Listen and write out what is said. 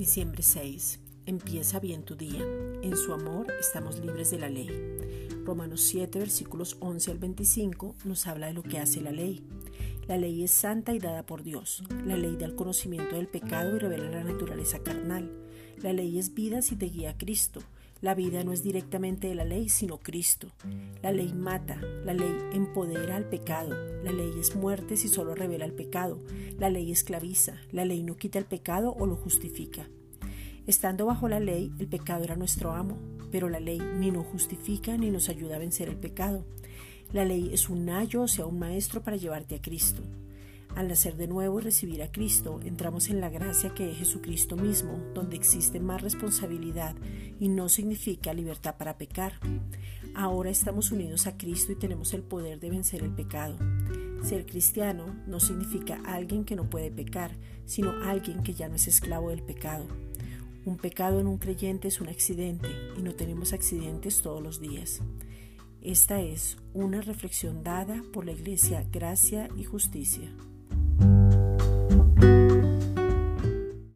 Diciembre 6. Empieza bien tu día. En su amor estamos libres de la ley. Romanos 7, versículos 11 al 25 nos habla de lo que hace la ley. La ley es santa y dada por Dios. La ley da el conocimiento del pecado y revela la naturaleza carnal. La ley es vida si te guía a Cristo. La vida no es directamente de la ley, sino Cristo. La ley mata, la ley empodera al pecado, la ley es muerte si solo revela el pecado, la ley esclaviza, la ley no quita el pecado o lo justifica. Estando bajo la ley, el pecado era nuestro amo, pero la ley ni nos justifica ni nos ayuda a vencer el pecado. La ley es un ayo, o sea, un maestro para llevarte a Cristo. Al nacer de nuevo y recibir a Cristo, entramos en la gracia que es Jesucristo mismo, donde existe más responsabilidad y no significa libertad para pecar. Ahora estamos unidos a Cristo y tenemos el poder de vencer el pecado. Ser cristiano no significa alguien que no puede pecar, sino alguien que ya no es esclavo del pecado. Un pecado en un creyente es un accidente y no tenemos accidentes todos los días. Esta es una reflexión dada por la Iglesia Gracia y Justicia.